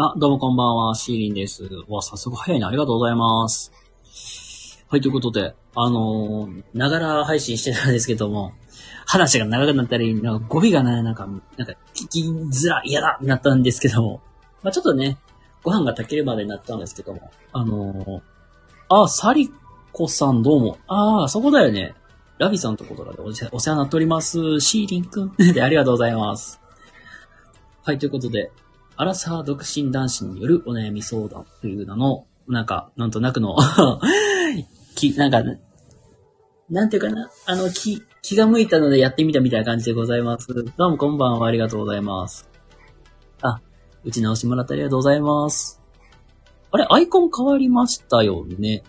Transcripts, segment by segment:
あ、どうもこんばんは、シーリンです。うわ、早速早いな。ありがとうございます。はい、ということで、あのーながら配信してたんですけども、話が長くなったり、なんか語尾がね、なんか、なんか、聞きづらい、嫌だなったんですけども、まあちょっとね、ご飯が炊けるまでになったんですけども、あのーあ、サリコさんどうも。ああ、そこだよね。ラビさんとことかでお世お世話になっております。シーリンくん。で、ありがとうございます。はい、ということで、アラサー独身男子によるお悩み相談という名の、なんか、なんとなくの、き、なんか、なんていうかな、あの、気、気が向いたのでやってみたみたいな感じでございます。どうもこんばんは、ありがとうございます。あ、打ち直してもらってありがとうございます。あれ、アイコン変わりましたよね。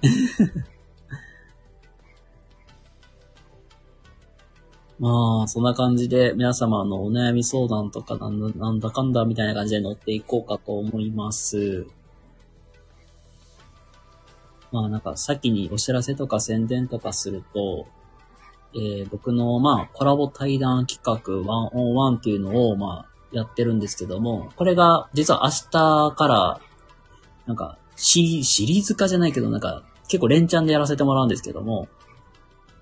まあ、そんな感じで皆様のお悩み相談とかなんだかんだみたいな感じで乗っていこうかと思います。まあなんか先にお知らせとか宣伝とかすると、えー僕のまあコラボ対談企画101っていうのをまあやってるんですけども、これが実は明日からなんかシリーズ化じゃないけどなんか結構連チャンでやらせてもらうんですけども、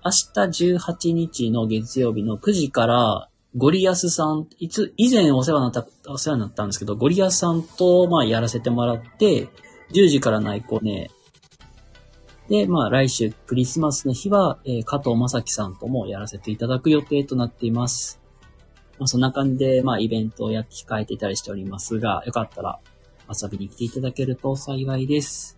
明日18日の月曜日の9時から、ゴリアスさん、いつ、以前お世話になった、お世話になったんですけど、ゴリアスさんと、まあ、やらせてもらって、10時から内コね。で、まあ、来週、クリスマスの日は、えー加藤正樹さんともやらせていただく予定となっています。まあ、そんな感じで、まあ、イベントをやっ控えていたりしておりますが、よかったら、遊びに来ていただけると幸いです。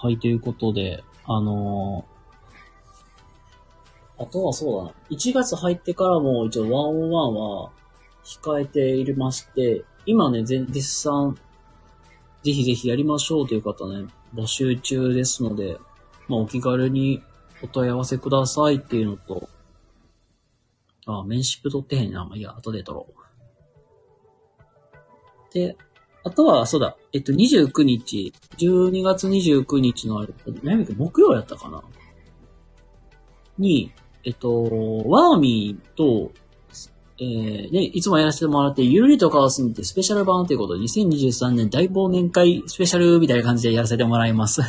はい、ということで、あのーあとはそうだな。1月入ってからも一応101は控えていまして、今ね、絶賛、ぜひぜひやりましょうという方ね、募集中ですので、まあ、お気軽にお問い合わせくださいっていうのと、あ、メンシップ取ってへんな。まあ、いいや、後で取ろう。で、あとは、そうだ、えっと、29日、12月29日のあれ、何やっけ木曜やったかな。に、えっと、ワーミーと、えー、ね、いつもやらせてもらって、ゆるりとカワスミってスペシャル版ということで、2023年大忘年会スペシャルみたいな感じでやらせてもらいます。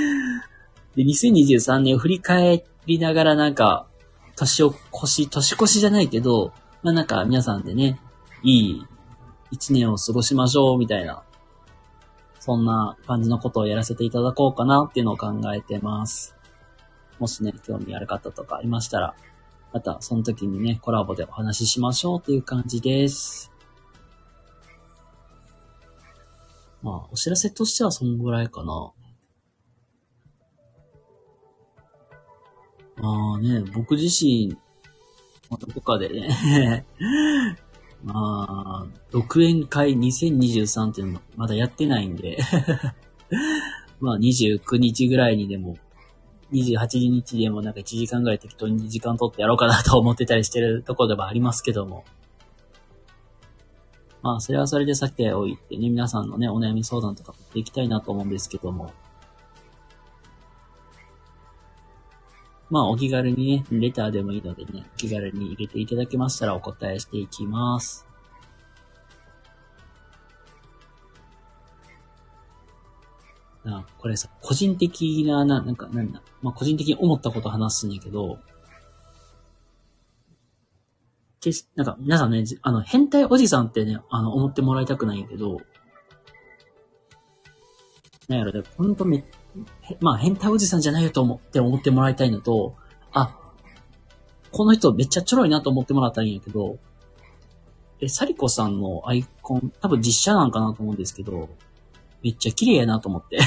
で、2023年を振り返りながらなんか、年を越し、年越しじゃないけど、まあなんか皆さんでね、いい一年を過ごしましょうみたいな、そんな感じのことをやらせていただこうかなっていうのを考えてます。もしね、興味ある方とかありましたら、またその時にね、コラボでお話ししましょうっていう感じです。まあ、お知らせとしてはそんぐらいかな。まあね、僕自身、どこかでね、まあ、独演会2023っていうのまだやってないんで、まあ29日ぐらいにでも、28日でもなんか1時間ぐらい適当に時間取ってやろうかなと思ってたりしてるところではありますけども。まあ、それはそれでさっておいてね、皆さんのね、お悩み相談とか持っていきたいなと思うんですけども。まあ、お気軽にね、レターでもいいのでね、お気軽に入れていただけましたらお答えしていきます。なこれさ、個人的な、な、なんか、なんだ、まあ、個人的に思ったこと話すんやけど、決しなんか、皆さんね、あの、変態おじさんってね、あの、思ってもらいたくないんやけど、なんやろね、ほんとめ、へまあ、変態おじさんじゃないよと思って思ってもらいたいのと、あ、この人めっちゃちょろいなと思ってもらったらいいんやけど、え、サリコさんのアイコン、多分実写なんかなと思うんですけど、めっちゃ綺麗やなと思って。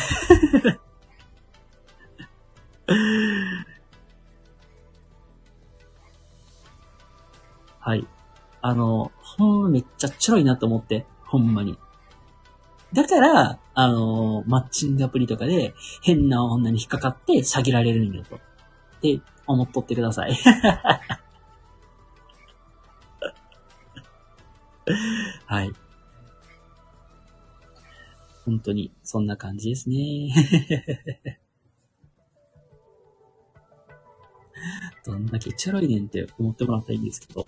はい。あの、ほんまめっちゃちょろいなと思って、ほんまに。だから、あの、マッチングアプリとかで変な女に引っかかって詐欺られるんよと。って思っとってください。はい。本当に、そんな感じですね。どんだけチャラいねんって思ってもらったらいいんですけど。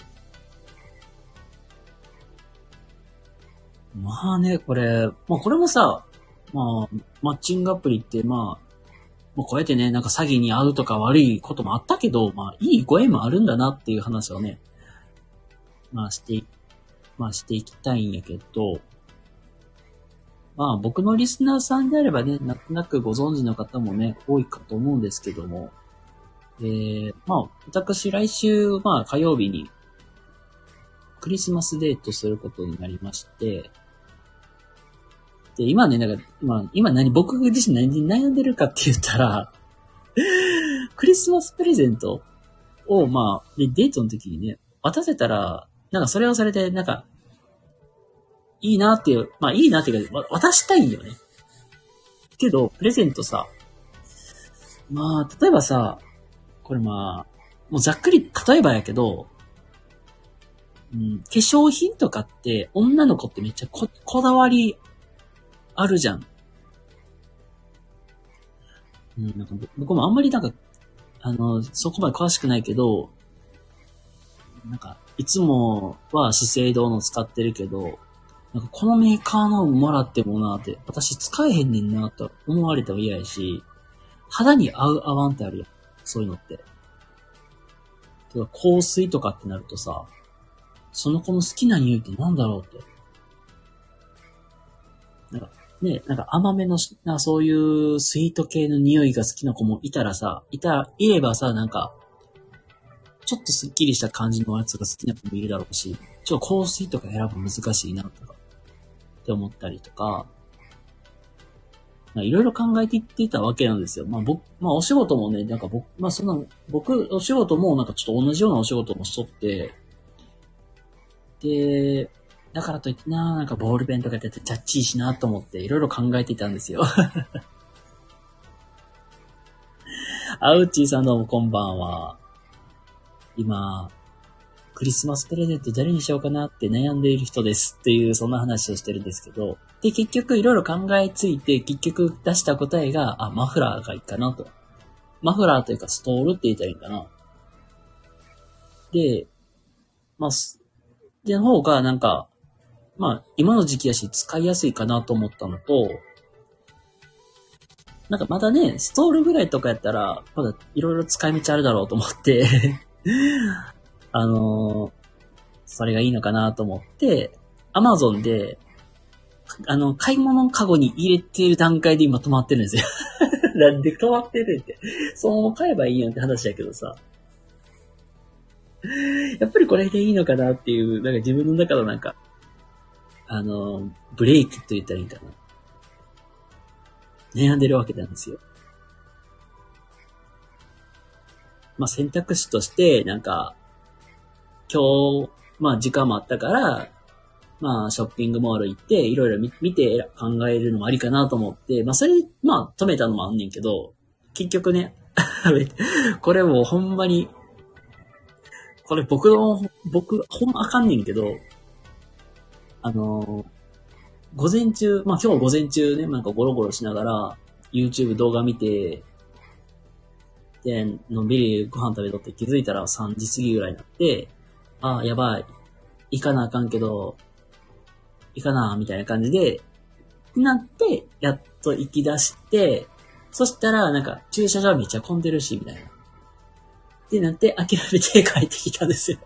まあね、これ、まあこれもさ、まあ、マッチングアプリって、まあ、もうこうやってね、なんか詐欺に遭うとか悪いこともあったけど、まあ、いいご縁もあるんだなっていう話をね、まあして、まあしていきたいんやけど、まあ僕のリスナーさんであればね、なんとなくご存知の方もね、多いかと思うんですけども、えー、まあ私来週、まあ火曜日にクリスマスデートすることになりまして、で、今ね、なんか、今、今何、僕自身何に悩んでるかって言ったら クリスマスプレゼントを、まあ、で、デートの時にね、渡せたら、なんかそれをされて、なんか、いいなっていう、まあいいなっていうか、渡したいんよね。けど、プレゼントさ、まあ、例えばさ、これまあ、もうざっくり例えばやけど、うん、化粧品とかって女の子ってめっちゃこ、こだわりあるじゃん。うん、なんか僕もあんまりなんか、あの、そこまで詳しくないけど、なんか、いつもは資生堂の使ってるけど、なんかこのメーカーのもらってもなって、私使えへんねんなと思われても嫌やし、肌に合う合わんってあるやん。そういうのって。香水とかってなるとさ、その子の好きな匂いってなんだろうって。ね、なんか甘めの、なそういうスイート系の匂いが好きな子もいたらさ、いた、いればさ、なんか、ちょっとスッキリした感じのやつが好きな子もいるだろうし、ちょっと香水とか選ぶの難しいな、とか、って思ったりとか、いろいろ考えていってたわけなんですよ。まあ僕、まあお仕事もね、なんか僕、まあそんな、僕、お仕事もなんかちょっと同じようなお仕事もしとって、で、だからといってな、なんかボールペンとかやっててジャッチーしなと思っていろいろ考えていたんですよ。あうちーさんどうもこんばんは。今、クリスマスプレゼント誰にしようかなって悩んでいる人ですっていう、そんな話をしてるんですけど、で、結局いろいろ考えついて、結局出した答えが、あ、マフラーがいいかなと。マフラーというかストールって言ったらいいかな。で、まあ、での方がなんか、まあ、今の時期やし使いやすいかなと思ったのと、なんかまだね、ストールぐらいとかやったら、まだいろいろ使い道あるだろうと思って あのー、それがいいのかなと思って、アマゾンで、あの、買い物カゴに入れてる段階で今止まってるんですよ なんで止まってるって。そのまま買えばいいやんって話だけどさ。やっぱりこれでいいのかなっていう、なんか自分の中のなんか、あの、ブレイクと言ったらいいかな。悩んでるわけなんですよ。まあ、選択肢として、なんか、今日、まあ、時間もあったから、まあ、ショッピングモール行って、いろいろ見て考えるのもありかなと思って、まあ、それ、まあ、止めたのもあんねんけど、結局ね、これもうほんまに、これ僕の、僕、ほんまあかんねんけど、あの午前中、まあ今日午前中ね、なんかゴロゴロしながら、YouTube 動画見て、で、のんびりご飯食べとって気づいたら3時過ぎぐらいになって、ああ、やばい。行かなあかんけど、行かなあ、みたいな感じで、なって、やっと行き出して、そしたら、なんか、駐車場めっちゃ混んでるし、みたいな。ってなって、諦めて帰ってきたんですよ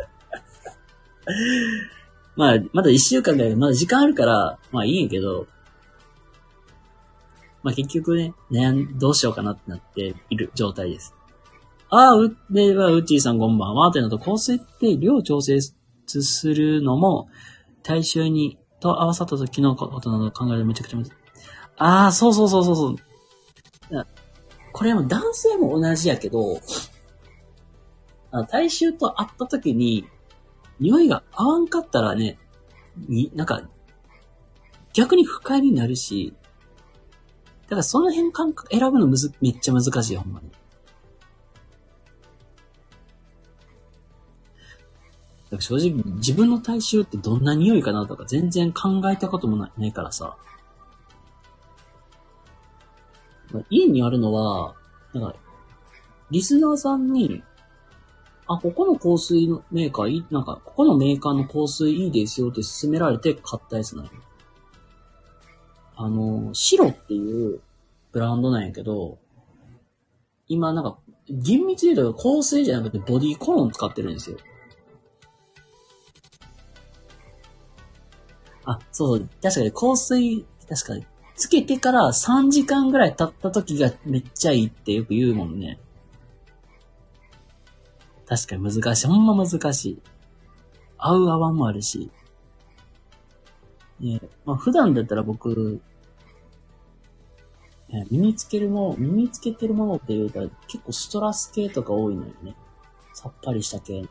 まあ、まだ一週間だけど、まだ時間あるから、まあいいんやけど、まあ結局ね、悩ん、どうしようかなってなっている状態です。ああ、う、では、うっちーさんこんばんは。ってなと、香水って量調整するのも、大衆に、と合わさった時のことなど考えるめちゃくちゃ難しい。ああ、そうそうそうそうそう。これも男性も同じやけど、大衆と会った時に、匂いが合わんかったらね、に、なんか、逆に不快になるし、だからその辺感覚選ぶのむず、めっちゃ難しい、ほんまに。だから正直自分の体臭ってどんな匂いかなとか全然考えたこともないないからさ。家にあるのは、なんか、リスナーさんにあ、ここの香水のメーカーいい、なんか、ここのメーカーの香水いいですよって勧められて買ったやつなの。あの、白っていうブランドなんやけど、今なんか、厳密に言うと香水じゃなくてボディコロン使ってるんですよ。あ、そう。確かに香水、確かに、つけてから3時間ぐらい経った時がめっちゃいいってよく言うもんね。確かに難しい。ほんま難しい。合う合わんもあるし。ねまあ普段だったら僕、ね、身につけるもの、身につけてるものって言うたら結構ストラス系とか多いのよね。さっぱりした系の。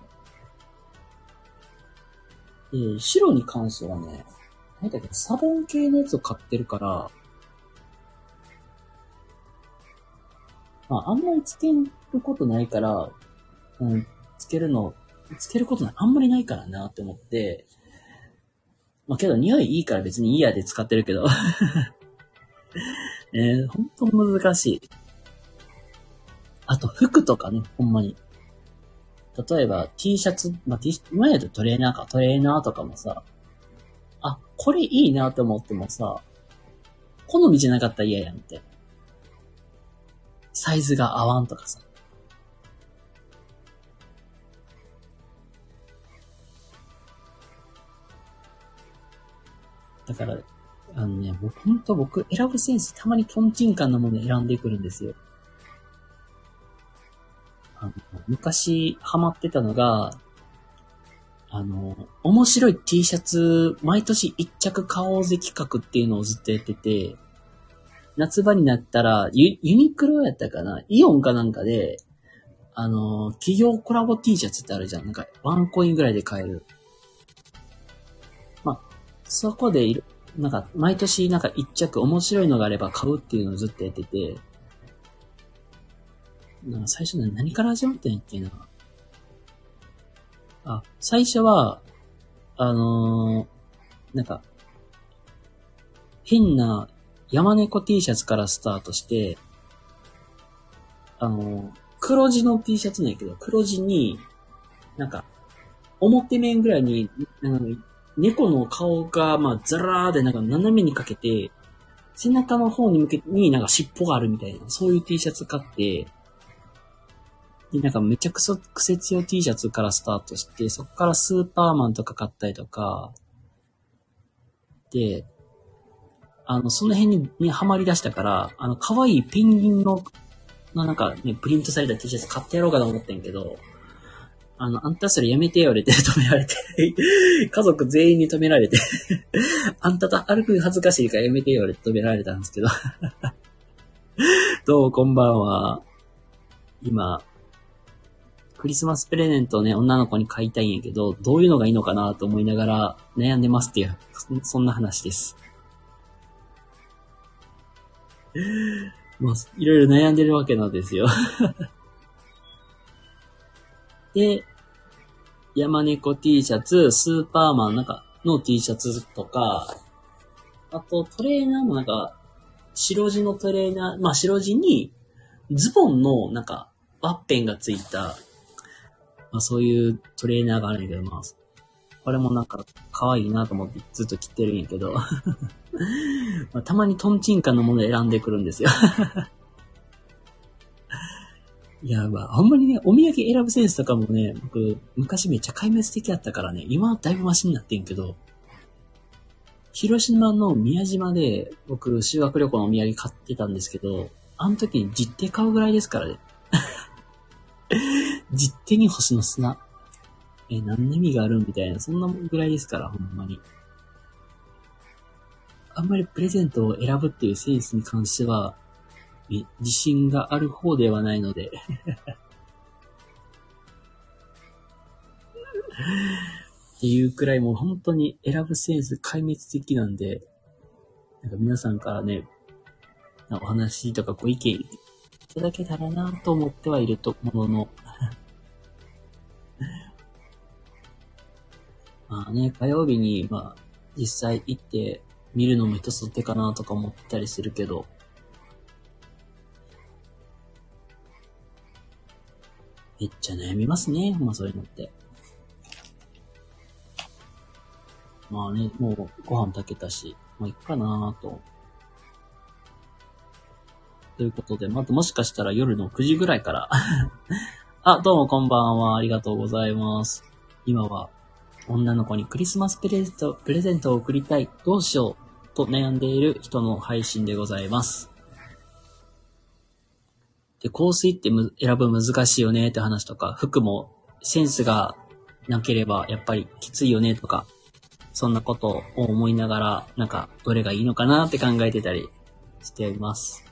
で、白に関してはね、なんだっけ、サボン系のやつを買ってるから、まあ、あんまりつけることないから、うん、つけるの、つけることあんまりないからなって思って、まあけど匂いいいから別にいいやで使ってるけど。え ー、ほんと難しい。あと服とかね、ほんまに。例えば T シャツ、まあ、T シャツ、今やとトレーナーか、トレーナーとかもさ、あ、これいいなって思ってもさ、好みじゃなかったら嫌やんって。サイズが合わんとかさ。だから、あのね、僕、ほんと僕、選ぶセンス、たまにトンチンカンなもの選んでくるんですよ。あの、昔、ハマってたのが、あの、面白い T シャツ、毎年一着買おうぜ企画っていうのをずっとやってて、夏場になったら、ユユニクロやったかなイオンかなんかで、あの、企業コラボ T シャツってあるじゃん。なんか、ワンコインぐらいで買える。そこでいる、なんか、毎年なんか一着面白いのがあれば買うっていうのをずっとやってて、なんか最初何から始まったんやっけな。あ、最初は、あのー、なんか、変な山猫 T シャツからスタートして、あのー、黒地の T シャツなんやけど、黒地に、なんか、表面ぐらいに、なんか猫の顔が、まあ、ザラーでなんか斜めにかけて、背中の方に向けになんか尻尾があるみたいな、そういう T シャツ買って、で、なんかめちゃくそ癖強 T シャツからスタートして、そこからスーパーマンとか買ったりとか、で、あの、その辺に、ね、ハマり出したから、あの、可愛いペンギンの、なんかね、プリントされた T シャツ買ってやろうかと思ってんけど、あの、あんたそれやめてよ、れて 止められて家族全員に止められて あんたと歩く恥ずかしいからやめてよ、れて止められたんですけど どうこんばんは。今、クリスマスプレゼントをね、女の子に買いたいんやけど、どういうのがいいのかなと思いながら悩んでますっていう、そんな話です。もう、いろいろ悩んでるわけなんですよで、山猫 T シャツ、スーパーマンなんかの T シャツとか、あとトレーナーもなんか、白地のトレーナー、まあ白地に、ズボンのなんか、ワッペンがついた、まあそういうトレーナーがあるんやけど、まあ、これもなんか可愛いなと思ってずっと着てるんやけど。まあ、たまにトンチンカンのもの選んでくるんですよ。いや、まあ、あんまりね、お土産選ぶセンスとかもね、僕、昔めっちゃ壊滅的やったからね、今はだいぶマシになってんけど、広島の宮島で、僕、修学旅行のお土産買ってたんですけど、あの時に実手買うぐらいですからね。実手に星の砂。え、何の意味があるみたいな、そんなぐらいですから、ほんまに。あんまりプレゼントを選ぶっていうセンスに関しては、自信がある方ではないので。っていうくらいもう本当に選ぶセンス壊滅的なんで、なんか皆さんからね、お話とかご意見いただけたらなと思ってはいるとものの。まあね、火曜日に、まあ、実際行って見るのも一つ手かなとか思ったりするけど、めっちゃ悩みますね。まあそういうのって。まあね、もうご飯炊けたし、まあいっかなぁと。ということで、またもしかしたら夜の9時ぐらいから あ、どうもこんばんは。ありがとうございます。今は、女の子にクリスマスプレゼント、プレゼントを送りたい。どうしよう。と悩んでいる人の配信でございます。で、香水ってむ選ぶ難しいよねって話とか、服もセンスがなければやっぱりきついよねとか、そんなことを思いながら、なんか、どれがいいのかなって考えてたりしています。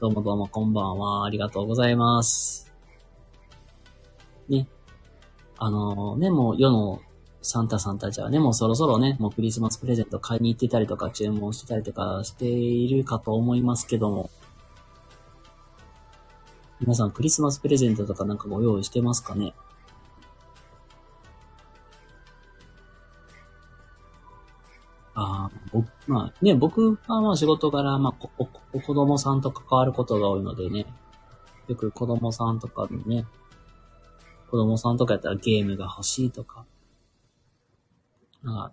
どうもどうもこんばんは。ありがとうございます。ね。あのね、もう世のサンタさんたちはね、もうそろそろね、もうクリスマスプレゼント買いに行ってたりとか注文してたりとかしているかと思いますけども、皆さんクリスマスプレゼントとかなんかご用意してますかね？ああ、僕、まあね、僕はまあ仕事柄、まあこ、こ子供さんと関わることが多いのでね、よく子供さんとかにね、子供さんとかやったらゲームが欲しいとか、なんか、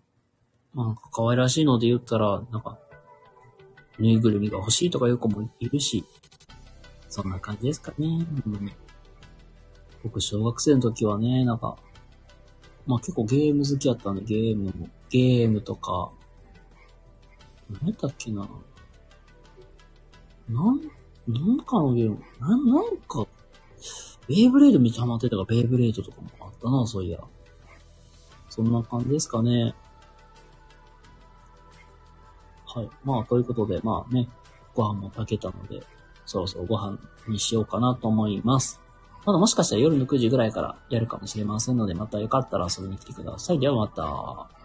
まあ、可愛らしいので言ったら、なんか、ぬいぐるみが欲しいとかいう子もいるし、そんな感じですかね。僕、小学生の時はね、なんか、まあ結構ゲーム好きやったんで、ゲームも、ゲームとか、何やっけな。なん、なんかのゲーム、なん、なんか、ベイブレードめっちゃハマってたから、ベイブレードとかもあったな、そういや。そんな感じですかね。はい。まあ、ということで、まあね、ご飯も炊けたので、そろそろご飯にしようかなと思います。まだもしかしたら夜の9時ぐらいからやるかもしれませんので、またよかったら遊びに来てください。ではまた。